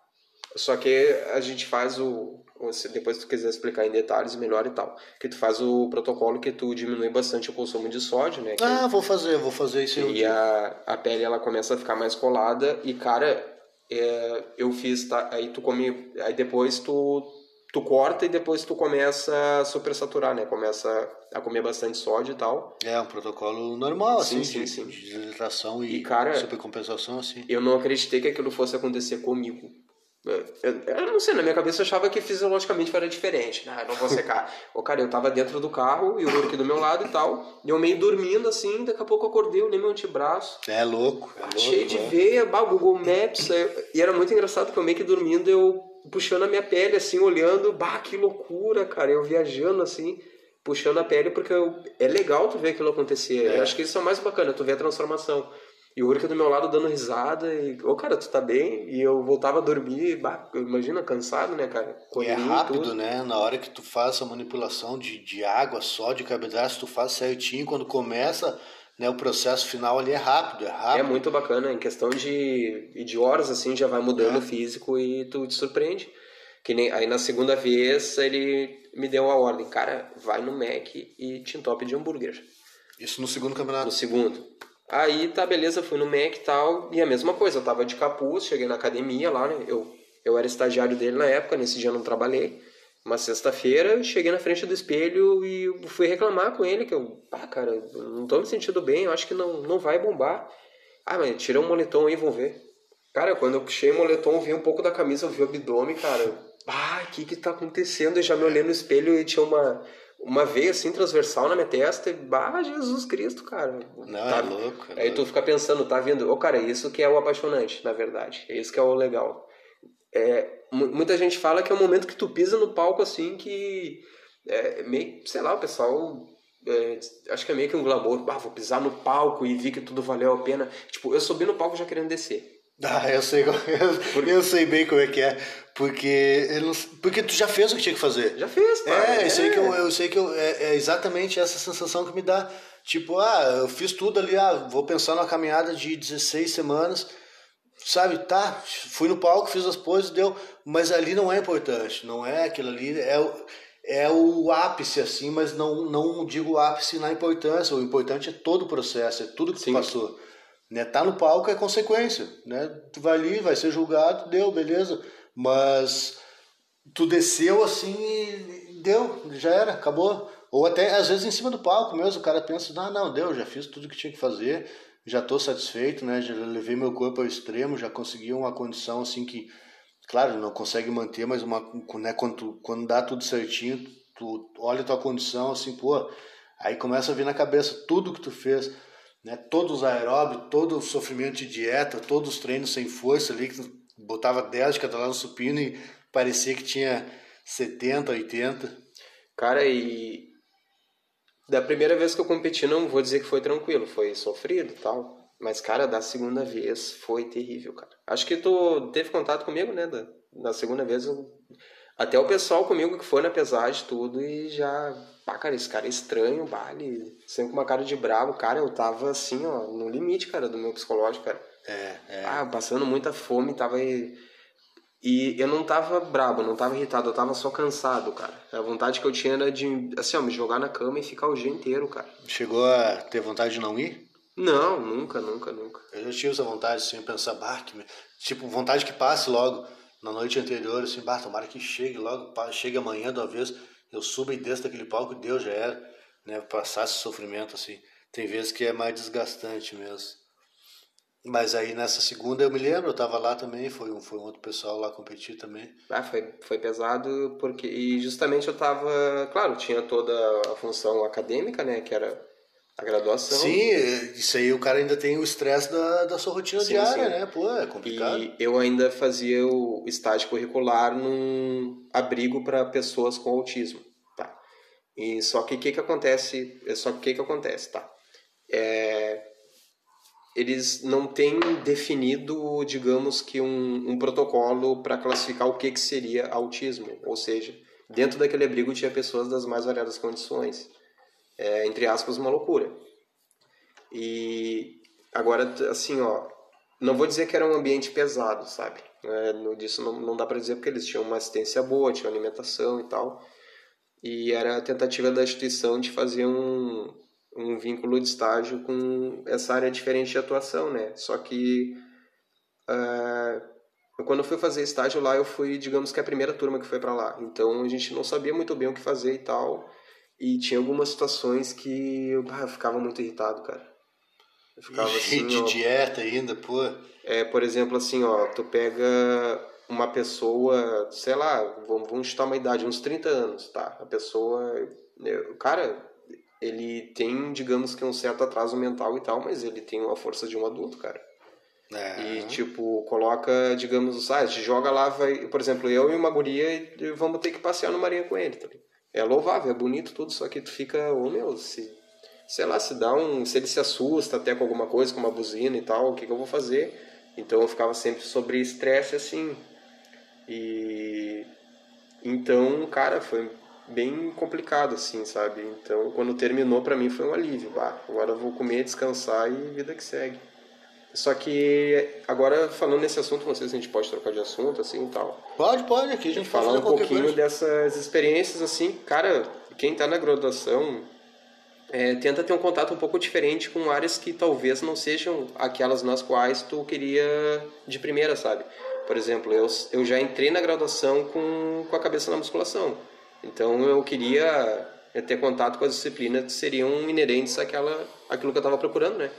Só que a gente faz o, se depois tu quiser explicar em detalhes melhor e tal, que tu faz o protocolo que tu diminui bastante o consumo de sódio, né? ah, vou fazer, vou fazer isso. E a, a pele ela começa a ficar mais colada e cara, é, eu fiz, tá, aí tu come, aí depois tu tu corta e depois tu começa a supersaturar, né? Começa a comer bastante sódio e tal. É um protocolo normal, Sim, assim, sim, de, sim. de desidratação e, E, cara, supercompensação, assim. Eu não acreditei que aquilo fosse acontecer comigo. Eu, eu- eu não sei, na minha cabeça eu achava que fisiologicamente era diferente. Ah, não vou secar. Ô, cara, eu tava dentro do carro e o aqui do meu lado e tal. E eu meio dormindo assim, daqui a pouco eu acordei, eu olhei meu antebraço. É louco, é louco. cheio de é. veia, bah, Google Maps. E era muito engraçado que eu meio que dormindo, eu puxando a minha pele, assim, olhando, bah, que loucura, cara. Eu viajando, assim, puxando a pele, porque eu- é legal tu ver aquilo acontecer. É. Eu acho que isso é o mais bacana, tu ver a transformação. E o Urca do meu lado dando risada, e, ô cara, tu tá bem? E eu voltava a dormir, bah, imagina, cansado, né, cara? E é rápido, tudo. né? Na hora que tu faz essa manipulação de, de água só, de carboidratos, tu faz certinho. Quando começa, né, o processo final ali é rápido, é É rápido. muito bacana, em questão de, de horas, assim, já vai mudando É. o físico e tu te surpreende. Que nem, aí na segunda vez ele me deu a ordem, cara, vai no Mac e te entope de hambúrguer. Isso no segundo No campeonato. segundo. Aí tá, beleza, fui no Mac e tal, e a mesma coisa, eu tava de capuz, cheguei na academia lá, né? Eu, eu era estagiário dele na época, nesse dia eu não trabalhei. Uma sexta-feira, cheguei na frente do espelho e fui reclamar com ele que eu, ah, cara, não tô me sentindo bem, eu acho que não, não vai bombar. Ah, mas tira um moletom aí, vamos ver. Cara, quando eu puxei o moletom, vi um pouco da camisa, eu vi o abdômen, cara. Ah, o que que tá acontecendo? Eu já me olhei no espelho e tinha uma, uma veia assim transversal na minha testa. E, bah, Jesus Cristo, cara. Não, Tá- é louco. é Aí louco. tu fica pensando, tá vendo? Ô, cara, isso que é o apaixonante, na verdade. É isso que é o legal. É, mu- muita gente fala que é o momento que tu pisa no palco, assim, que é meio, sei lá, o pessoal. é, acho que é meio que um glamour. Ah, vou pisar no palco e vi que tudo valeu a pena. Tipo, eu subi no palco já querendo descer. Ah, eu sei, como- eu, eu sei bem como é que é. Porque, eu não- porque tu já fez o que tinha que fazer. Já fez, cara. É, isso aí que eu, eu sei que eu, é, é exatamente essa sensação que me dá. Tipo, ah, eu fiz tudo ali, ah, vou pensar numa caminhada de 16 semanas, sabe? Tá, fui no palco, fiz as poses, deu, mas ali não é importante, não é aquilo ali, é, o- é o ápice, assim, mas não, não digo ápice na importância, o importante é todo o processo, é tudo que tu passou. Né? Tá no palco é consequência, né? Tu vai ali, vai ser julgado, deu, beleza, mas tu desceu assim e deu, já era, acabou. Ou até às vezes em cima do palco mesmo, o cara pensa, não, não, deu, já fiz tudo que tinha que fazer, já estou satisfeito, né? Já levei meu corpo ao extremo, já consegui uma condição assim que, claro, não consegue manter, mas uma, né, quando, tu- quando dá tudo certinho, tu olha a tua condição assim, pô, aí começa a vir na cabeça tudo que tu fez, né? Todos os todo o sofrimento de dieta, todos os treinos sem força ali, que botava 10 de cada lado no supino e parecia que tinha 70, 80. Cara, e da primeira vez que eu competi, não vou dizer que foi tranquilo, foi sofrido tal. Mas, cara, da segunda vez foi terrível, cara. Acho que tu teve contato comigo, né? Da, da segunda vez, eu- até o pessoal comigo que foi na pesagem tudo e já. Pá, cara, esse cara é estranho, baile, sempre com uma cara de bravo. Cara, eu tava assim, ó, no limite, cara, do meu psicológico, cara. É, é. Ah, passando muita fome, tava. aí- E eu não tava brabo, não tava irritado, eu tava só cansado, cara. A vontade que eu tinha era de, assim, ó, me jogar na cama e ficar o dia inteiro, cara. Chegou a ter vontade de não ir? Não, nunca, nunca, nunca. Eu já tive essa vontade, assim, pensar, bah, que... tipo, vontade que passe logo na noite anterior, assim, bah, tomara que chegue logo, chegue amanhã de uma vez, eu suba e desço daquele palco, Deus já era, né, passar esse sofrimento, assim. Tem vezes que é mais desgastante mesmo. Mas aí nessa segunda eu me lembro, eu tava lá também, foi um, foi um outro pessoal lá competir também. Ah, foi, foi pesado porque. E justamente eu tava. Claro, tinha toda a função acadêmica, né? Que era a graduação. Sim, isso aí o cara ainda tem o estresse da, da sua rotina Sim, diária, sim. né? Pô, é complicado. E eu ainda fazia o estágio curricular num abrigo para pessoas com autismo, tá? E só que o que que acontece? Só que o que que acontece, tá? É, eles não têm definido, digamos que um, um protocolo para classificar o que que seria autismo, ou seja, dentro daquele abrigo tinha pessoas das mais variadas condições, é, entre aspas uma loucura. E agora, assim, ó, não vou dizer que era um ambiente pesado, sabe? É, no, disso não, não dá para dizer porque eles tinham uma assistência boa, tinham alimentação e tal. E era a tentativa da instituição de fazer um, um vínculo de estágio com essa área diferente de atuação, né? Só que ah, quando eu fui fazer estágio lá, eu fui, digamos que a primeira turma que foi para lá. Então a gente não sabia muito bem o que fazer e tal. E tinha algumas situações que eu, ah, eu ficava muito irritado, cara. Eu ficava assim, de ó, dieta ainda, pô. é, por exemplo, assim, ó, tu pega uma pessoa, sei lá, vamos, vamos chutar uma idade, uns 30 anos, tá? A pessoa, né, o cara, ele tem, digamos que um certo atraso mental e tal, mas ele tem uma força de um adulto, cara. É. E, tipo, coloca, digamos, ah, te joga lá, vai, por exemplo, eu e uma guria e vamos ter que passear no marinha com ele, tá ligado? É louvável, é bonito tudo, só que tu fica, ô meu, se, sei lá, se dá um, se ele se assusta até com alguma coisa, com uma buzina e tal, o que que eu vou fazer? Então eu ficava sempre sobre estresse, assim, e, então, cara, foi bem complicado, assim, sabe? Então, quando terminou, pra mim foi um alívio, bah, agora eu vou comer, descansar e vida que segue. Só que agora falando nesse assunto, não sei se a gente pode trocar de assunto assim e tal. Pode, pode, aqui a gente Falar um pouquinho coisa. dessas experiências assim, cara, quem tá na graduação é, tenta ter um contato um pouco diferente com áreas que talvez não sejam aquelas nas quais tu queria de primeira, sabe? Por exemplo, eu, eu já entrei na graduação com, com a cabeça na musculação. Então eu queria é, ter contato com as disciplinas que seriam inerentes àquela, àquilo que eu estava procurando, né?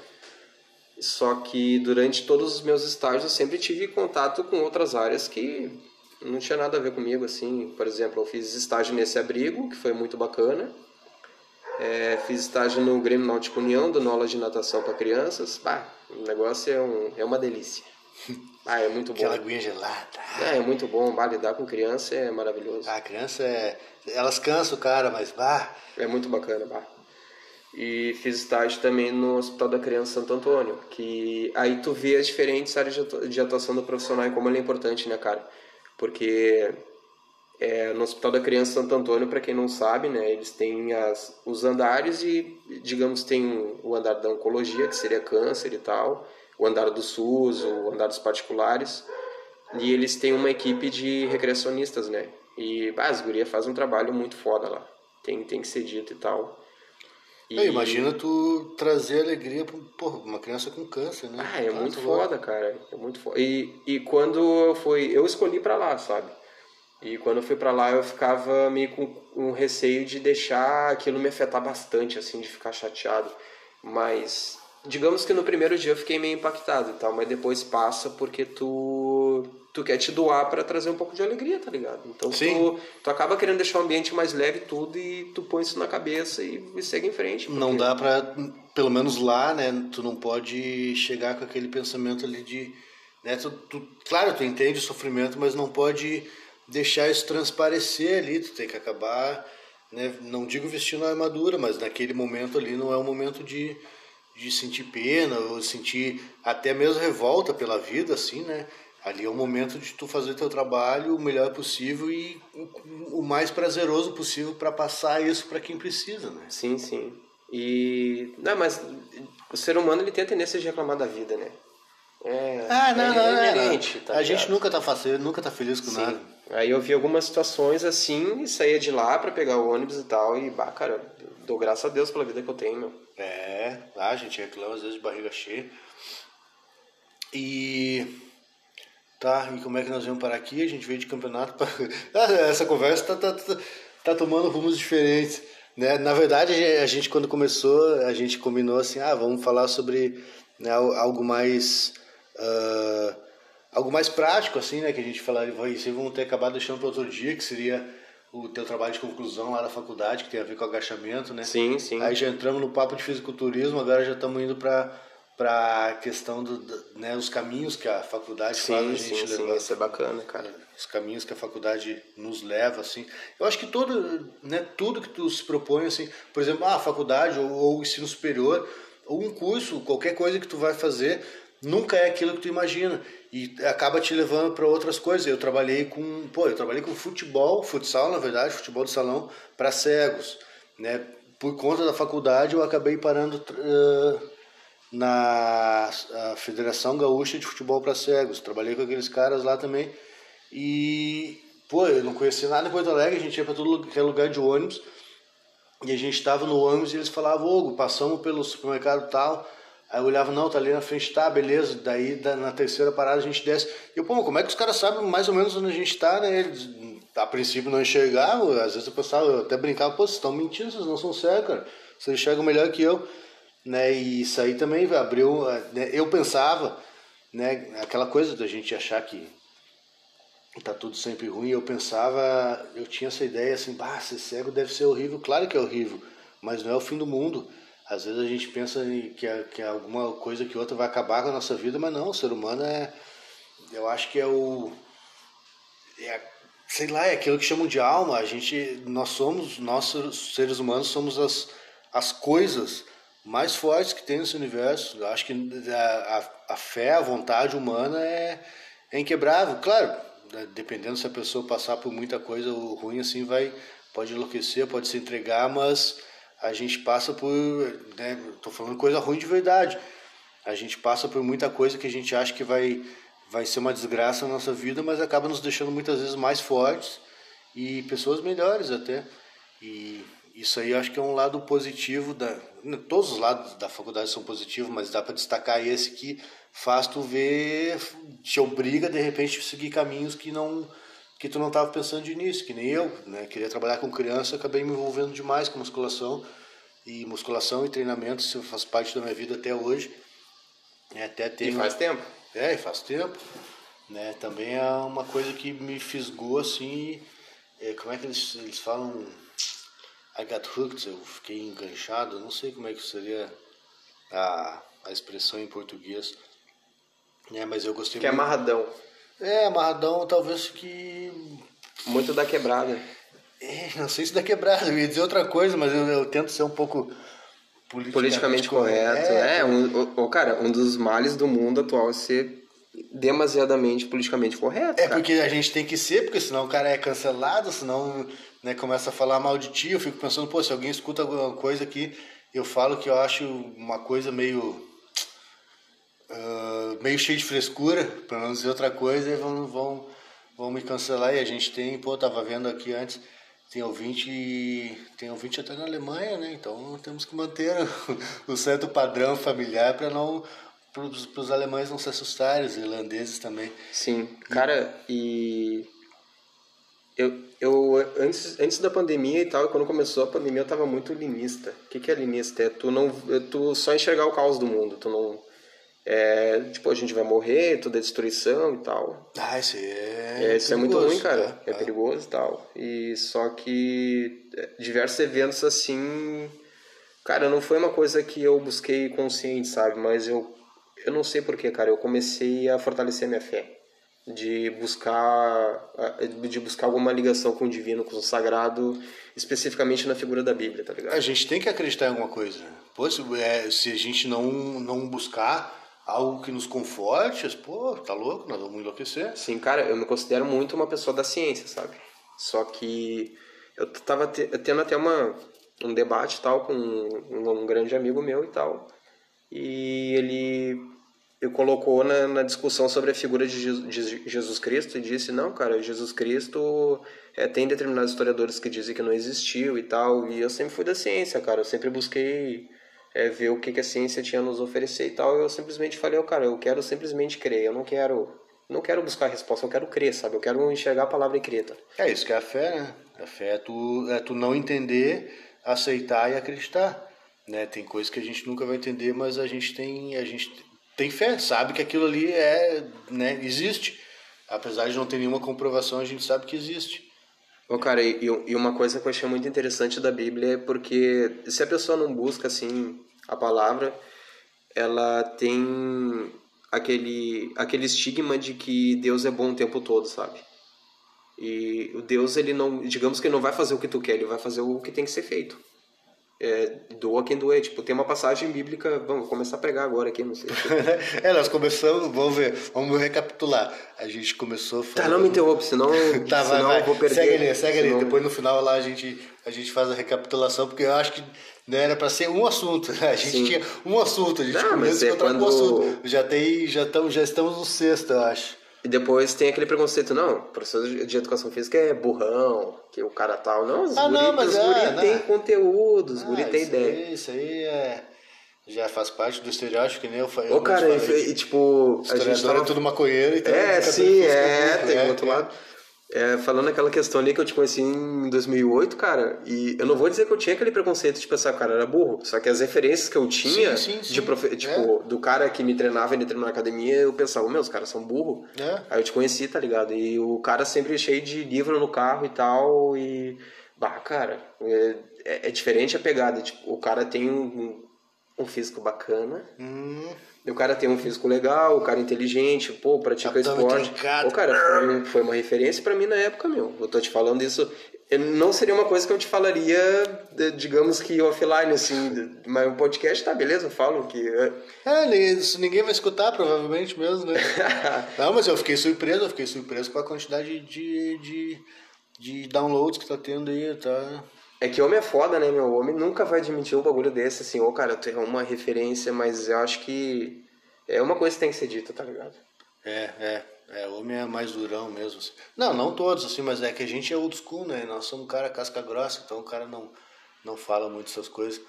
Só que durante todos os meus estágios eu sempre tive contato com outras áreas que não tinha nada a ver comigo, assim. Por exemplo, eu fiz estágio nesse abrigo, que foi muito bacana. É, fiz estágio no Grêmio Náutico União, dando aula de natação para crianças. Bah, o negócio é, um, é uma delícia. Ah, é muito bom. Aquela aguinha gelada. É, é muito bom. Bah, lidar com criança é maravilhoso. A criança é. Elas cansam o cara, mas bah. É muito bacana, bah. E fiz estágio também no Hospital da Criança Santo Antônio, que aí tu vê as diferentes áreas de atua- de atuação do profissional e como ele é importante, né, cara? Porque é, no Hospital da Criança Santo Antônio, para quem não sabe, né, eles têm as, os andares e, digamos, tem o andar da oncologia, que seria câncer e tal, o andar do SUS, o andar dos particulares, e eles têm uma equipe de recreacionistas, né? E as gurias fazem um trabalho muito foda lá, tem, tem que ser dito e tal. E- É, imagina tu trazer alegria pra porra, uma criança com câncer, né? Ah, é Tá, muito foda, cara. É muito foda. E, e quando eu fui. Eu escolhi pra lá, sabe? E quando eu fui pra lá, eu ficava meio com um receio de deixar aquilo me afetar bastante, assim, de ficar chateado. Mas. Digamos que no primeiro dia eu fiquei meio impactado e tal, mas depois passa porque tu. Tu quer te doar pra trazer um pouco de alegria, tá ligado? Então tu, tu acaba querendo deixar o ambiente mais leve tudo e tu põe isso na cabeça e, e segue em frente. Não porque- dá pra, pelo menos lá, né? Tu não pode chegar com aquele pensamento ali de. Né, tu, tu- claro, tu entende o sofrimento, mas não pode deixar isso transparecer ali. Tu tem que acabar, né, não digo vestindo a armadura, mas naquele momento ali não é o momento de, de sentir pena ou sentir até mesmo revolta pela vida, assim, né? Ali é o momento de tu fazer teu trabalho o melhor possível e o, mais prazeroso possível para passar isso para quem precisa, né? Sim, sim. E. Não, mas o ser humano ele tem a tendência de reclamar da vida, né? É, Ah, não, é, não, não, é não. inerente, tá A gente nunca tá fácil, nunca tá feliz com nada. Sim. Aí eu vi algumas situações assim e saía de lá pra pegar o ônibus e tal. E, bah, cara, dou graças a Deus pela vida que eu tenho, meu. É, lá a gente reclama às vezes de barriga cheia. E tá, e como é que nós vamos parar aqui? A gente veio de campeonato para essa conversa tá, tá, tá, tá tomando rumos diferentes. Né? Na verdade, a gente quando começou, a gente combinou assim, ah, vamos falar sobre né, algo mais ah, algo mais prático assim, né, que a gente falaria, aí vamos ter acabado deixando para outro dia, que seria o teu trabalho de conclusão lá da faculdade, que tem a ver com agachamento, né? Sim, sim. Aí já entramos no papo de fisiculturismo, agora já estamos indo para para a questão do, do- né, os caminhos que a faculdade faz a sim, gente sim, sim. levar. Isso é bacana, cara. Os caminhos que a faculdade nos leva, assim. Eu acho que todo, né, tudo que tu se propõe, assim, por exemplo, ah, a faculdade ou, ou o ensino superior, ou um curso, qualquer coisa que tu vai fazer, nunca é aquilo que tu imagina e acaba te levando para outras coisas. Eu trabalhei com, pô, eu trabalhei com futebol, futsal, na verdade, futebol de salão para cegos, né? Por conta da faculdade, eu acabei parando eh, na Federação Gaúcha de Futebol para Cegos. Trabalhei com aqueles caras lá também. E, pô, eu não conhecia nada em Porto Alegre, a gente ia para todo é lugar de ônibus. E a gente estava no ônibus e eles falavam, Ogo, passamos pelo supermercado tal. Aí eu olhava, não, tá ali na frente, tá, beleza. Daí da- na terceira parada a gente desce. E eu, pô, como é que os caras sabem mais ou menos onde a gente tá, né? Eles a princípio não enxergavam, às vezes eu pensava, eu até brincava, pô, vocês estão mentindo, vocês não são cegos, cara. Vocês enxergam melhor que eu. Né? E isso aí também abriu. né? Eu pensava, né, aquela coisa da gente achar que tá tudo sempre ruim, eu pensava, eu tinha essa ideia assim, bah, ser cego deve ser horrível, claro que é horrível, mas não é o fim do mundo. Às vezes a gente pensa que, é- que é alguma coisa que outra vai acabar com a nossa vida, mas não, o ser humano é, eu acho que é o, é, sei lá, é aquilo que chamam de alma, a gente, nós somos, nós seres humanos somos as, as coisas mais fortes que tem nesse universo, eu acho que a, a, a fé, a vontade humana é, é inquebrável, claro, né, dependendo se a pessoa passar por muita coisa ruim assim vai pode enlouquecer pode se entregar mas a gente passa por né, tô falando coisa ruim de verdade. A gente passa por muita coisa que a gente acha que vai vai ser uma desgraça na nossa vida mas acaba nos deixando muitas vezes mais fortes e pessoas melhores até. E isso aí eu acho que é um lado positivo da todos os lados da faculdade são positivos mas dá para destacar esse que faz tu ver te obriga de repente a seguir caminhos que não que tu não estava pensando de início que nem eu né queria trabalhar com criança acabei me envolvendo demais com musculação e musculação e treinamento isso faz parte da minha vida até hoje É, até E tenho faz tempo. é, e faz tempo. Né? Também é uma coisa que me fisgou assim. é, como é que eles, eles falam? I got hooked, eu fiquei enganchado. Não sei como é que seria a, a expressão em português. É, mas eu gostei Que é muito. amarradão. É, amarradão, talvez que. Muito da quebrada. É, não sei se dá quebrado, eu ia dizer outra coisa, mas eu, eu tento ser um pouco politicamente, Politicamente correto. É, um, o- cara, um dos males do mundo atual é ser demasiadamente politicamente correto. É cara. porque a gente tem que ser, porque senão o cara é cancelado, senão né, começa a falar mal de ti. Eu fico pensando, pô, se alguém escuta alguma coisa aqui, eu falo que eu acho uma coisa meio. ah, meio cheio de frescura, para não dizer outra coisa, e vão, vão, vão me cancelar. E a gente tem, pô, tava vendo aqui antes, tem ouvinte, tem ouvinte até na Alemanha, né? Então temos que manter o, o certo padrão familiar para não. Para os alemães não se assustarem, os irlandeses também. Sim, cara, e eu, eu antes, antes da pandemia e tal, quando começou a pandemia, eu tava muito linista. O que, que é linista? É tu não é tu só enxergar o caos do mundo, tu não é, tipo, a gente vai morrer, tudo é destruição e tal. Ah, isso é. É, isso é muito ruim, cara. né? É perigoso e tal. E só que é, diversos eventos assim, cara, não foi uma coisa que eu busquei consciente, sabe? Mas eu eu não sei porquê, cara. Eu comecei a fortalecer minha fé, de buscar de buscar alguma ligação com o divino, com o sagrado, especificamente na figura da Bíblia, tá ligado? A gente tem que acreditar em alguma coisa. Pô, se, é, se a gente não, não buscar algo que nos conforte, pô, tá louco, nós vamos enlouquecer. Sim, cara, eu me considero muito uma pessoa da ciência, sabe? Só que eu tava te- tendo até uma, um debate tal com um, um grande amigo meu e tal. E ele eu colocou na, na discussão sobre a figura de Jesus, de Jesus Cristo e disse, não, cara, Jesus Cristo é, tem determinados historiadores que dizem que não existiu e tal. E eu sempre fui da ciência, cara. Eu sempre busquei é, ver o que, que a ciência tinha a nos oferecer e tal. Eu simplesmente falei, oh, cara, eu quero simplesmente crer. Eu não quero não quero buscar resposta, eu quero crer, sabe? Eu quero enxergar a palavra e crer, tá? É isso que é a fé, né? A fé é tu, é tu não entender, aceitar e acreditar. Né? Tem coisas que a gente nunca vai entender, mas a gente tem, a gente tem fé, sabe que aquilo ali é, né, existe. Apesar de não ter nenhuma comprovação, a gente sabe que existe. Ô, cara, e, e uma coisa que eu achei muito interessante da Bíblia é porque se a pessoa não busca, assim, a palavra, ela tem aquele, aquele estigma de que Deus é bom o tempo todo, sabe? E o Deus, ele não, digamos que ele não vai fazer o que tu quer, ele vai fazer o que tem que ser feito. É, doa quem doer. Tipo, tem uma passagem bíblica, vamos começar a pregar agora aqui, não sei. é, nós começamos, vamos ver, vamos recapitular. A gente começou Tá, não me interrompe, senão, Tá, vai, senão vai. eu vou perder. Segue ali, segue ali. senão- Depois no final lá a gente, a gente faz a recapitulação, porque eu acho que né, era para ser um assunto. A gente Sim. tinha um assunto, a gente Não, começou a é encontrar com um quando- assunto. Já, tem, já, estamos, já estamos no sexto, eu acho. E depois tem aquele preconceito, não, professor de educação física é burrão, que o cara tal. Não, os Ah, guri, não, mas os é, guri né? tem conteúdo, os guri Ah, tem isso ideia. Aí, isso aí é. Já faz parte do estereótipo, que nem eu falei. Ô, cara, e, e, tipo, a gente tava... é tudo maconheiro, então... É, sim, é, tem né? outro lado. É, falando aquela questão ali que eu te conheci em 2008, cara, e eu não vou dizer que eu tinha aquele preconceito de pensar que o cara era burro, só que as referências que eu tinha, Sim, sim, sim. de profe... tipo, do cara que me treinava, ele treinou na academia, eu pensava, meu, os caras são burros. É. Aí eu te conheci, tá ligado? E o cara sempre cheio de livro no carro e tal, e. Bah, cara, é, é- é diferente a pegada. Tipo, o cara tem um, um físico bacana. Hum, E o cara tem um físico legal, o cara é inteligente, pô, pratica Abdômen esporte. trincado. O cara foi, um- foi uma referência pra mim na época, meu. Eu tô te falando isso. Não seria uma coisa que eu te falaria, digamos que offline, assim. Mas o podcast, tá, beleza, eu falo que. É, nem- isso ninguém vai escutar, provavelmente mesmo, né? Não, mas eu fiquei surpreso, eu fiquei surpreso com a quantidade de, de, de downloads que tá tendo aí, tá? É que homem é foda, né, meu? Homem nunca vai admitir um bagulho desse, assim, ô, cara, tu é uma referência, mas eu acho que é uma coisa que tem que ser dita, tá ligado? É, é, é, homem é mais durão mesmo, assim. Não, não todos, assim, mas é que a gente é old school, né? Nós somos um cara casca grossa, então o cara não, não fala muito essas coisas.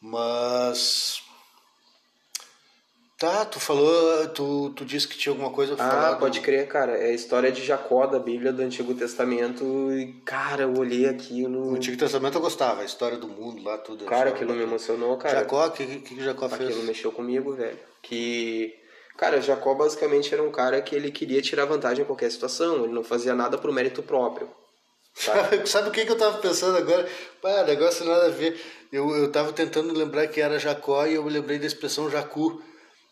Mas... Tá, tu falou, tu, tu disse que tinha alguma coisa pra falar. Ah, do- pode crer, cara. É a história de Jacó da Bíblia do Antigo Testamento e, cara, eu olhei aquilo... O Antigo Testamento eu gostava, a história do mundo lá, tudo. Cara, aquilo me bacana. emocionou, cara. Jacó, o que, que, Jacó fez? Aquilo mexeu comigo, velho. Que. Cara, Jacó basicamente era um cara que ele queria tirar vantagem em qualquer situação. Ele não fazia nada pro mérito próprio. Sabe? Sabe o que, que eu tava pensando agora? Pá, negócio nada a ver. Eu, eu tava tentando lembrar que era Jacó e eu lembrei da expressão Jacu.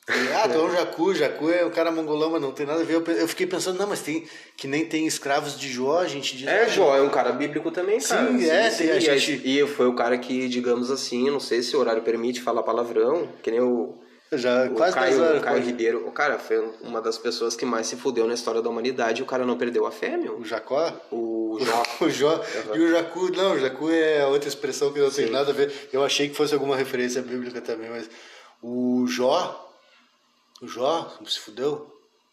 E, ah, tu é um Jacu, Jacu é um cara mongolão, mas não tem nada a ver. Eu, fiquei pensando, não, mas tem que nem tem escravos de Jó, a gente diz. É, Jó é um cara bíblico também, cara. Sim, é, tem a e, gente- e foi o cara que, digamos assim, não sei se o horário permite falar palavrão, que nem o, Já o quase 10 Caio, horas. o Caio. Ribeiro. O cara foi uma das pessoas que mais se fudeu na história da humanidade e o cara não perdeu a fé, meu. O Jacó? O Jó. O Jó. E o Jacu, não, o Jacu é outra expressão que não tem Sim. nada a ver. Eu achei que fosse alguma referência bíblica também, mas o Jó. O Jó se fudeu?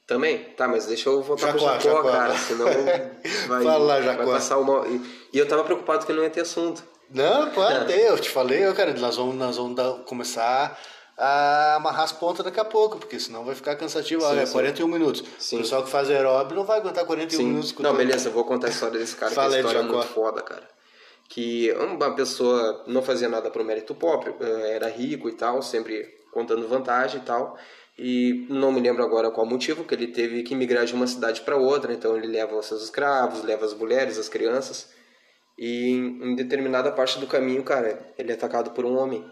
Também? Tá, mas deixa eu voltar Jacó, pro Jacó, Jacó. cara, senão vai, Fala lá, vai Jacó. passar uma... E, e eu tava preocupado que não ia ter assunto. Não, claro, tem. Eu te falei, ó, cara, nós vamos, nós vamos dar- começar a amarrar as pontas daqui a pouco, porque senão vai ficar cansativo. Olha, sim. 41 minutos. Sim. O pessoal que faz aeróbio não vai aguentar 41 Sim. minutos. Não, beleza, eu vou contar a história desse cara, Fala que história é Jacó. muito foda, cara. Que uma pessoa não fazia nada pro mérito próprio, eh, era rico e tal, sempre contando vantagem e tal. E não me lembro agora qual motivo, que ele teve que migrar de uma cidade para outra, então ele leva os seus escravos, leva as mulheres, as crianças. E em determinada parte do caminho, cara, ele é atacado por um homem.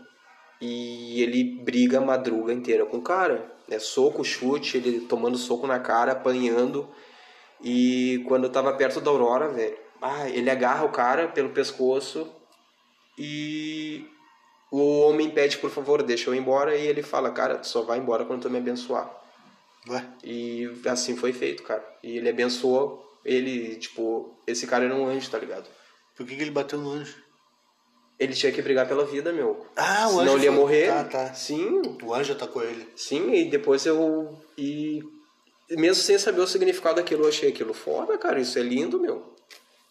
E ele briga a madruga inteira com o cara. É soco, chute, ele tomando soco na cara, apanhando. E quando eu tava perto da Aurora, velho, ah, ele agarra o cara pelo pescoço e o homem pede, por favor, deixa eu ir embora. E ele fala, cara, só vai embora quando tu me abençoar. Ué, E assim foi feito, cara. E ele abençoou ele, tipo, esse cara era um anjo, tá ligado? por que, que ele bateu no anjo? Ele tinha que brigar pela vida, meu. Ah, o Senão anjo ele ia foi- morrer. Tá, tá. Sim, O anjo atacou ele. sim. E depois eu. E mesmo sem saber o significado daquilo, eu achei aquilo foda, cara. Isso é lindo, meu.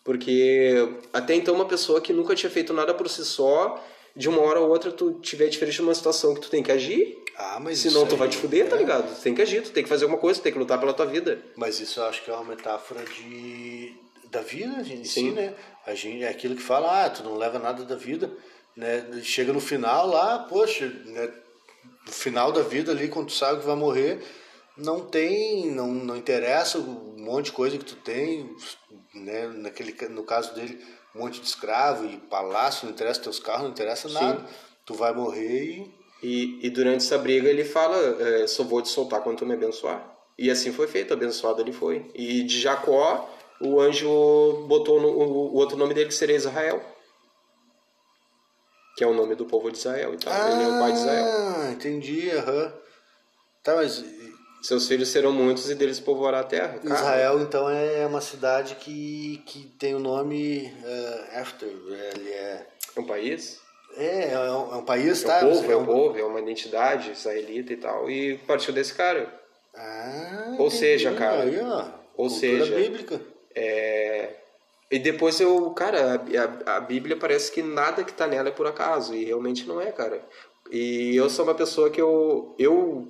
Porque até então uma pessoa que nunca tinha feito nada por si só, de uma hora ou outra tu tiver diferente de uma situação que tu tem que agir, Ah, mas senão isso tu vai aí te fuder, tá é- ligado? Tu tem que agir, tu tem que fazer alguma coisa, tu tem que lutar pela tua vida. Mas isso eu acho que é uma metáfora de da vida em si, Sim. né? A gente, é aquilo que fala, ah, tu não leva nada da vida, né? Chega no final lá, poxa, né? No final da vida ali, quando tu sabe que vai morrer, não tem, não, não interessa um monte de coisa que tu tem, né? Naquele, no caso dele, um monte de escravo e palácio, não interessa teus carros, não interessa nada. Tu vai morrer e E, e durante essa briga ele fala, é, só vou te soltar quando tu me abençoar. E assim foi feito, abençoado ele foi. E de Jacó, o anjo botou no, o, o outro nome dele que seria Israel. Que é o nome do povo de Israel. Então, ele é o pai de Israel. Ah, entendi, aham. Tá, mas Seus filhos serão muitos e deles povoará a terra. Cara, Israel, então, é uma cidade que, que tem o nome eh, After. Ele é, É um país. é, é um, é um país, É tá? um povo, é um um- povo, é uma identidade israelita e tal. E partiu desse cara. Ah, Ou entendi. seja, cara, Aí, ó, ou seja, bíblica. É... E depois eu, cara, a, a, a Bíblia parece que nada que tá nela é por acaso, e realmente não é, cara. E eu sou uma pessoa que eu, eu,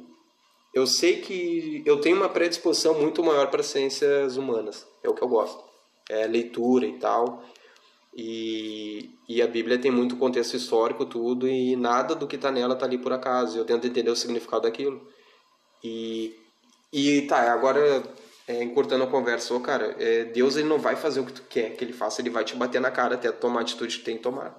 eu sei que eu tenho uma predisposição muito maior para ciências humanas. É o que eu gosto. É leitura e tal. E, e a Bíblia tem muito contexto histórico, tudo, e nada do que está nela está ali por acaso. Eu tento entender o significado daquilo. E, e tá, agora é, encurtando a conversa, ô cara, é, Deus ele não vai fazer o que tu quer que ele faça, ele vai te bater na cara até tomar a atitude que tem que tomar.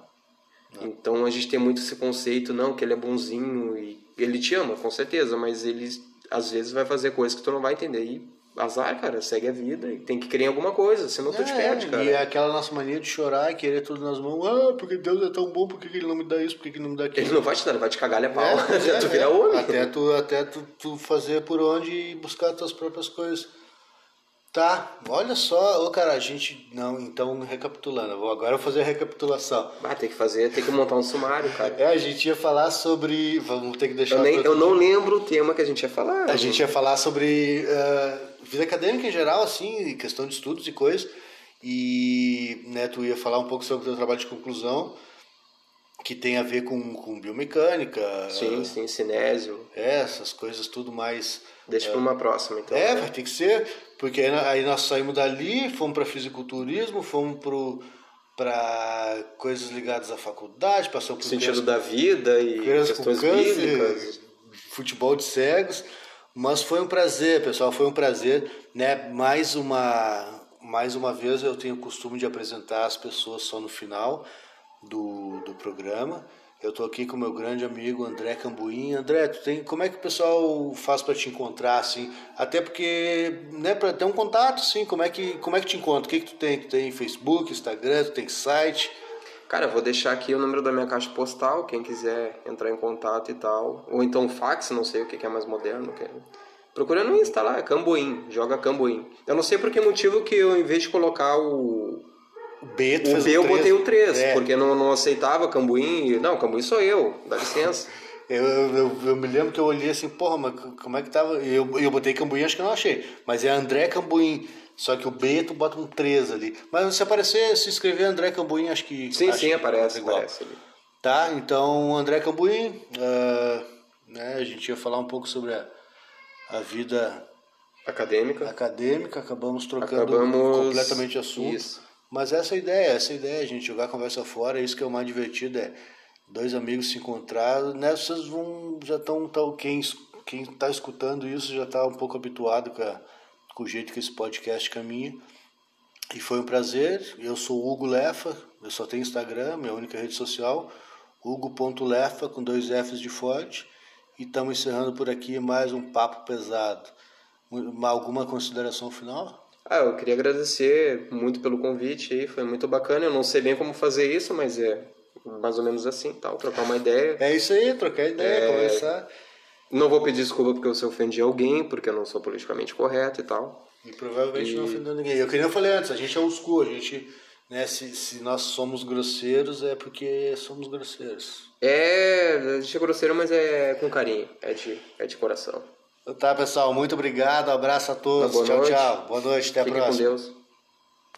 Então a gente tem muito esse conceito, não, que ele é bonzinho e ele te ama, com certeza, mas ele às vezes vai fazer coisas que tu não vai entender. E azar, cara, segue a vida e tem que crer em alguma coisa, senão tu é, te perde, cara. E é aquela nossa mania de chorar e querer tudo nas mãos. Ah, porque Deus é tão bom, por que ele não me dá isso, por que ele não me dá aquilo? Ele não vai te dar, ele vai te cagar a pau. É, até é, tu virar é. homem. Até, tu, até tu, tu fazer por onde e buscar tuas próprias coisas. Tá, olha só, ô cara, a gente. Não, então recapitulando, eu vou agora fazer a recapitulação. Ah, tem que fazer, tem que montar um sumário, cara. É, a gente ia falar sobre. Vamos ter que deixar. Eu, nem, eu não lembro o tema que a gente ia falar. A gente ia falar sobre eh, vida acadêmica em geral, assim, questão de estudos e coisas. E né, tu ia falar um pouco sobre o teu trabalho de conclusão, que tem a ver com, com biomecânica. Sim, sim, cinésio. É, essas coisas tudo mais. Deixa pra uma próxima, então. É, né? vai ter que ser, porque aí, aí nós saímos dali, fomos para fisiculturismo, fomos para coisas ligadas à faculdade, passamos por sentido criança- da vida e questões câncer, bíblicas. futebol de cegos, mas foi um prazer, pessoal, foi um prazer, né? Mais uma mais uma vez eu tenho o costume de apresentar as pessoas só no final do, do programa. Eu estou aqui com meu grande amigo André Cambuim. André, tu tem, como é que o pessoal faz para te encontrar assim? Até porque, né, para ter um contato, sim, como é que como é que te encontra? O que que tu tem? Tu tem Facebook, Instagram, tu tem site? Cara, eu vou deixar aqui o número da minha caixa postal, quem quiser entrar em contato e tal. Ou então fax, não sei o que é mais moderno. Que... Procura no Insta lá, é Camboim, joga Camboim. Eu não sei por que motivo que eu, em vez de colocar O B, tu o fez B, eu botei o 3, É. porque não, não aceitava Cambuim. Não, Cambuim sou eu, dá licença. Eu, eu, eu me lembro que eu olhei assim, porra, mas como é que tava? Eu, eu botei Cambuim, acho que eu não achei. Mas é André Cambuim. Só que o B tu bota um 3 ali. Mas se aparecer, se escrever André Cambuim, acho que. Sim, acho sim, aparece, igual. aparece ali. Tá, então André Cambuim, ah, né, a gente ia falar um pouco sobre a, a vida Acadêmica. acadêmica, acabamos trocando Acabamos... completamente assunto. Isso. Mas essa é a ideia, essa é a ideia, gente jogar a conversa fora, isso que é o mais divertido, é dois amigos se encontrar, né? Vocês vão, já estão, tá, quem, quem tá escutando isso já está um pouco habituado com, a- com o jeito que esse podcast caminha. E foi um prazer, eu sou o Hugo Lefa, eu só tenho Instagram, minha única rede social, hugo.lefa com dois Fs de forte, e estamos encerrando por aqui mais um papo pesado. Uma- Alguma consideração final? Ah, eu queria agradecer muito pelo convite aí, foi muito bacana. Eu não sei bem como fazer isso, mas é mais ou menos assim, tal, trocar uma ideia. É isso aí, trocar ideia, É. conversar. Não vou pedir desculpa porque se ofendi alguém, porque eu não sou politicamente correto e tal. E provavelmente não ofendeu ninguém. Eu que nem eu falei antes, a gente é old school, a gente, né, se, se nós somos grosseiros é porque somos grosseiros. É, a gente é grosseiro, mas é com carinho, é de, é de coração. Tá, pessoal, muito obrigado, abraço a todos. Boa tchau, noite. tchau. Boa noite, até a Fiquem com próxima. Deus.